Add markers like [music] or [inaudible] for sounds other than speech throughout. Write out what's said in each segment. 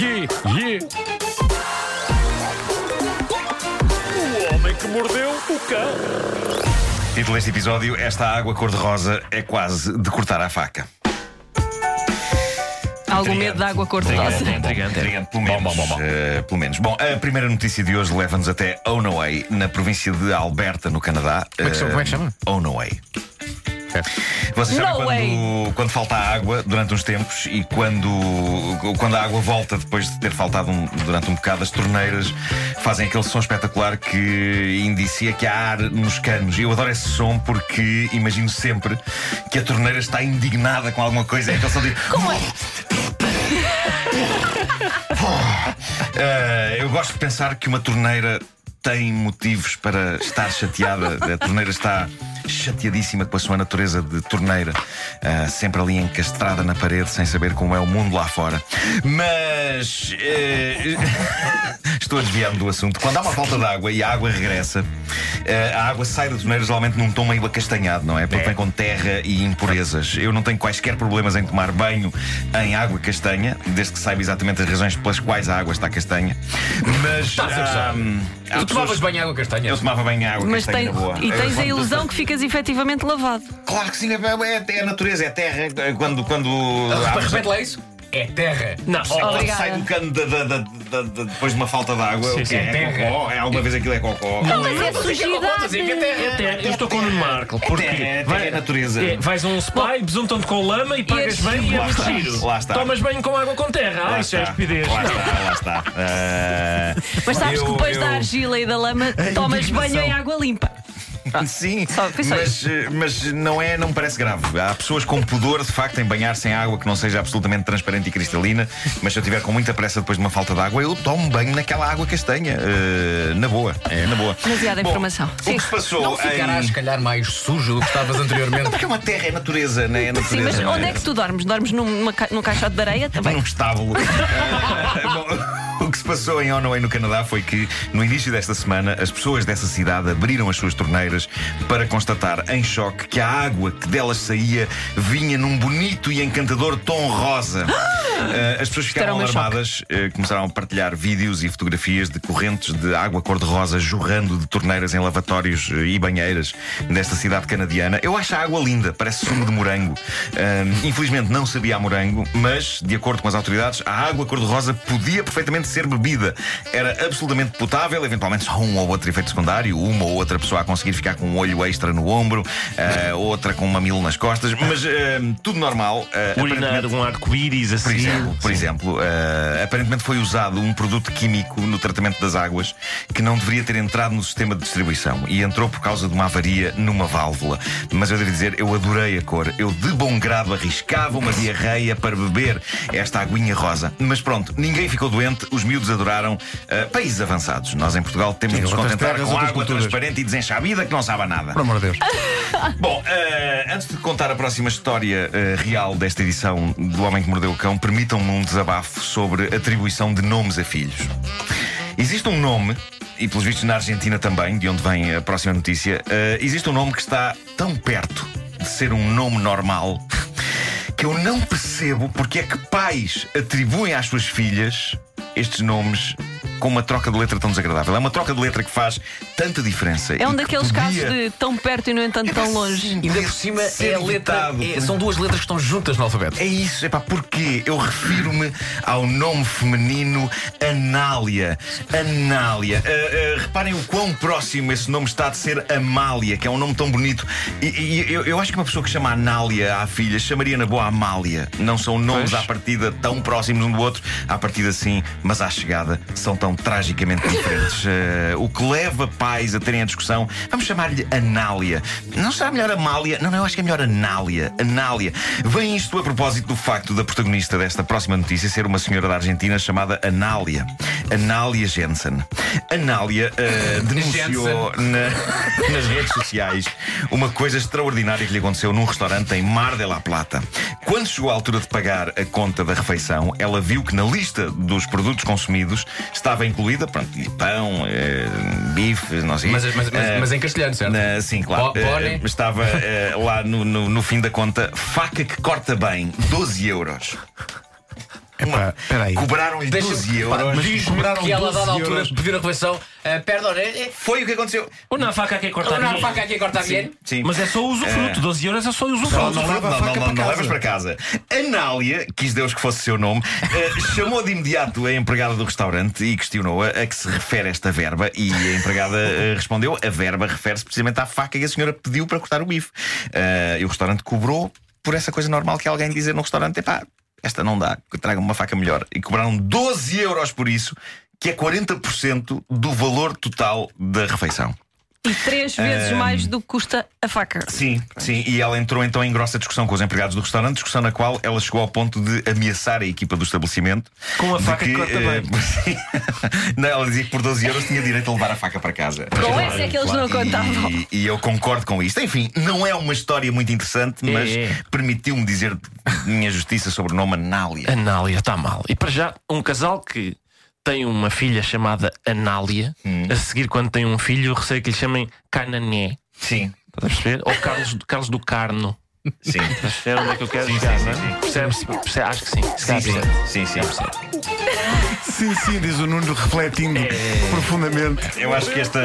Yeah, yeah. O homem que mordeu o cão. Título deste episódio: Esta água cor-de-rosa é quase de cortar a faca. Algum medo de água cor-de-rosa? Intrigante, pelo menos. Bom, bom, bom, bom. eh, pelo menos. Bom, a primeira notícia de hoje leva-nos até Onaway, na província de Alberta, no Canadá. Como é que chama- como é que chama? Onaway. Vocês sabem No quando, way. quando falta água durante uns tempos e quando, quando a água volta depois de ter faltado um- durante um bocado, as torneiras fazem aquele som espetacular que indicia que há ar nos canos. E eu adoro esse som porque imagino sempre que a torneira está indignada com alguma coisa. É aquele som de. Como é? [laughs] Eh, eu gosto de pensar que uma torneira tem motivos para estar chateada. A torneira está chateadíssima com a sua natureza de torneira, eh, sempre ali encastrada na parede, sem saber como é o mundo lá fora. Mas eh, [laughs] estou a desviar-me do assunto. Quando há uma falta de água e a água regressa, eh, a água sai da torneira geralmente num tom meio acastanhado, não é? Porque vem com terra e impurezas. Eu não tenho quaisquer problemas em tomar banho em água castanha, desde que saiba exatamente as razões pelas quais a água está castanha. Mas. Estás a gozar. ahm, há Tu tomavas pessoas- banho em água castanha? Eu tomava bem água Mas castanha tem, boa. e Eu, tens a ilusão que ficas efetivamente lavado. Claro que sim, é, é, é a natureza, é a terra. Quando. quando Ah, Repete lá isso. É terra. Não, Quando Obrigada. sai do cano da- da- da- da- da- depois de uma falta de água, Sim, o quê? é é terra. cocó? É, alguma vez aquilo é cocó. Não, mas é que é que é terra. Eu estou com o Nuno Marco. Porque terra, é terra, é natureza. é, vais a um spa e besuntam-te com lama e pagas bem e é Lá muito está, giro. lá está. Tomas banho com água com terra. Ah, isso é estupidez. Lá está, lá está. Ah, Mas sabes eu- que depois eu- da argila e da lama tomas banho em água limpa. [laughs] Sim, Só- foi só mas, eh, mas não é, não me parece grave. Há pessoas com pudor, de facto, em banhar-se em água que não seja absolutamente transparente e cristalina. Mas se eu tiver com muita pressa depois de uma falta de água, eu tomo banho naquela água castanha. Eh, na boa, é, na boa. Demasiada Bom, informação. O Sim. que se passou Não ficarás, se em... calhar, mais sujo do que estavas [laughs] anteriormente. Porque é uma terra, é natureza, não é? É natureza, Sim, mas onde é que tu dormes? Dormes numa, ca- num caixote de areia também? num estábulo. Eh, [laughs] bom, o que se passou em Onaway, no Canadá, foi que no início desta semana as pessoas dessa cidade abriram as suas torneiras para constatar em choque que a água que delas saía vinha num bonito e encantador tom rosa. [gasps] Eh, as pessoas ficaram alarmadas, eh, começaram a partilhar vídeos e fotografias de correntes de água cor-de-rosa jorrando de torneiras em lavatórios eh, e banheiras desta cidade canadiana. Eu acho a água linda, parece sumo de morango. Infelizmente não sabia a morango, mas, de acordo com as autoridades, a água cor-de-rosa podia perfeitamente ser bebida. Era absolutamente potável, eventualmente só um ou outro efeito secundário, uma ou outra pessoa a conseguir ficar com um olho extra no ombro, ah, outra com um mamilo nas costas, mas ahm, tudo normal. Ah, Urinar um arco-íris por assim. exemplo, por exemplo eh, aparentemente foi usado um produto químico no tratamento das águas que não deveria ter entrado no sistema de distribuição e entrou por causa de uma avaria numa válvula. Mas eu devo dizer, eu adorei a cor. Eu de bom grado arriscava uma diarreia para beber esta aguinha rosa. Mas pronto, ninguém ficou doente, os miúdos adoraram. Eh, países avançados. Nós em Portugal temos de nos contentar com água culturas. transparente e desenxabida que não sabe a nada. Por amor de Deus. [laughs] Bom, eh, antes de contar a próxima história eh, real desta edição do Homem que Mordeu o Cão, permitam-me um desabafo sobre atribuição de nomes a filhos. Existe um nome, e pelos vistos na Argentina também, de onde vem a próxima notícia, eh, existe um nome que está tão perto de ser um nome normal [laughs] que eu não percebo porque é que pais atribuem às suas filhas estes nomes com uma troca de letra tão desagradável. É uma troca de letra que faz tanta diferença. É um que daqueles podia- casos de tão perto e, no entanto, tão longe. Sim, Ainda por cima é a letra. é- são duas letras que estão juntas no alfabeto. É isso, é pá, porque eu refiro-me ao nome feminino Anália. Anália. Ah, ah, reparem o quão próximo esse nome está de ser Amália, que é um nome tão bonito. E, e eu, eu acho que uma pessoa que chama Anália à filha chamaria na boa Amália. Não são nomes à partida tão próximos um do outro, à partida sim, mas à chegada são tão tragicamente diferentes. Ah, [laughs] o que leva pais a terem a discussão, vamos chamar-lhe Anália. Não será melhor Amália? Não, não, eu acho que é melhor Anália. Anália. Vem isto a propósito do facto da protagonista desta próxima notícia ser uma senhora da Argentina chamada Anália. Anália Jensen. Anália ah, [laughs] denunciou na- [laughs] nas redes sociais uma coisa extraordinária que lhe aconteceu num restaurante em Mar de la Plata. Quando chegou a altura de pagar a conta da refeição, ela viu que na lista dos produtos consumidos estava incluída, pronto, pão, eh, bife, não sei. Mas, mas, mas, mas em castelhano, certo? na- sim, claro. Eh, estava eh, lá no, no, no fim da conta, faca que corta bem, 12 euros. Uma- peraí. Cobraram-lhe 12 euros. mas Diz-me cobraram que ela, a 12 dada altura, euros. pediu na refeição: ah, Perdão, é, é, Foi o que aconteceu. Una faca que corta una bien. faca aqui a cortar bien? Sim. Mas é só o usufruto. 12 euros é só o usufruto. não a não, não, não, não levas para casa. Anália, quis Deus que fosse seu nome, eh, chamou de imediato a empregada do restaurante e questionou-a a que se refere esta verba. E a empregada eh, respondeu: a verba refere-se precisamente à faca que a senhora pediu para cortar o bife. Eh, e o restaurante cobrou por essa coisa normal que alguém dizer no restaurante: epá, esta não dá, traga-me uma faca melhor. E cobraram 12 euros por isso, que é 40% do valor total da refeição. E três vezes mais do que custa a faca. Sim, sim, e ela entrou então em grossa discussão com os empregados do restaurante, discussão na qual ela chegou ao ponto de ameaçar a equipa do estabelecimento. Com a faca que corta eh, bem. [laughs] sim. Não, ela dizia que por 12 euros tinha direito a levar a faca para casa. Com essa é que eles não contavam. E, e eu concordo com isto. Enfim, não é uma história muito interessante, mas É. permitiu-me dizer minha justiça sobre o nome Anália. Anália está mal. E para já, um casal que tem uma filha chamada Anália, a seguir, quando tem um filho, receio que lhe chamem Canané. Sim, Estás a perceber? Ou Carlos, Carlos do Carno. sim. Estás a perceber onde é que eu quero Sim, chegar, sim, não é? Percebes? Percebe? Acho que sim. Sim, sim, sim, sim. Sim, sim, diz o Nuno refletindo profundamente. Eu acho que esta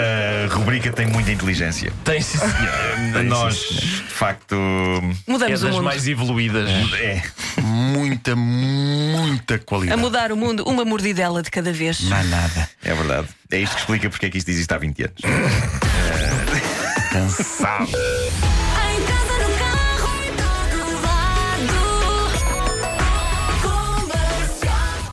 rubrica tem muita inteligência. Tem sim, senhor. Nós, de facto, É Mudamos o das mundo. mais evoluídas. é. Muita, muita A qualidade. mudar o mundo, uma mordidela de cada vez. Não há nada. É verdade. É isto que explica porque é que isto existe há 20 anos. [laughs] Cansado.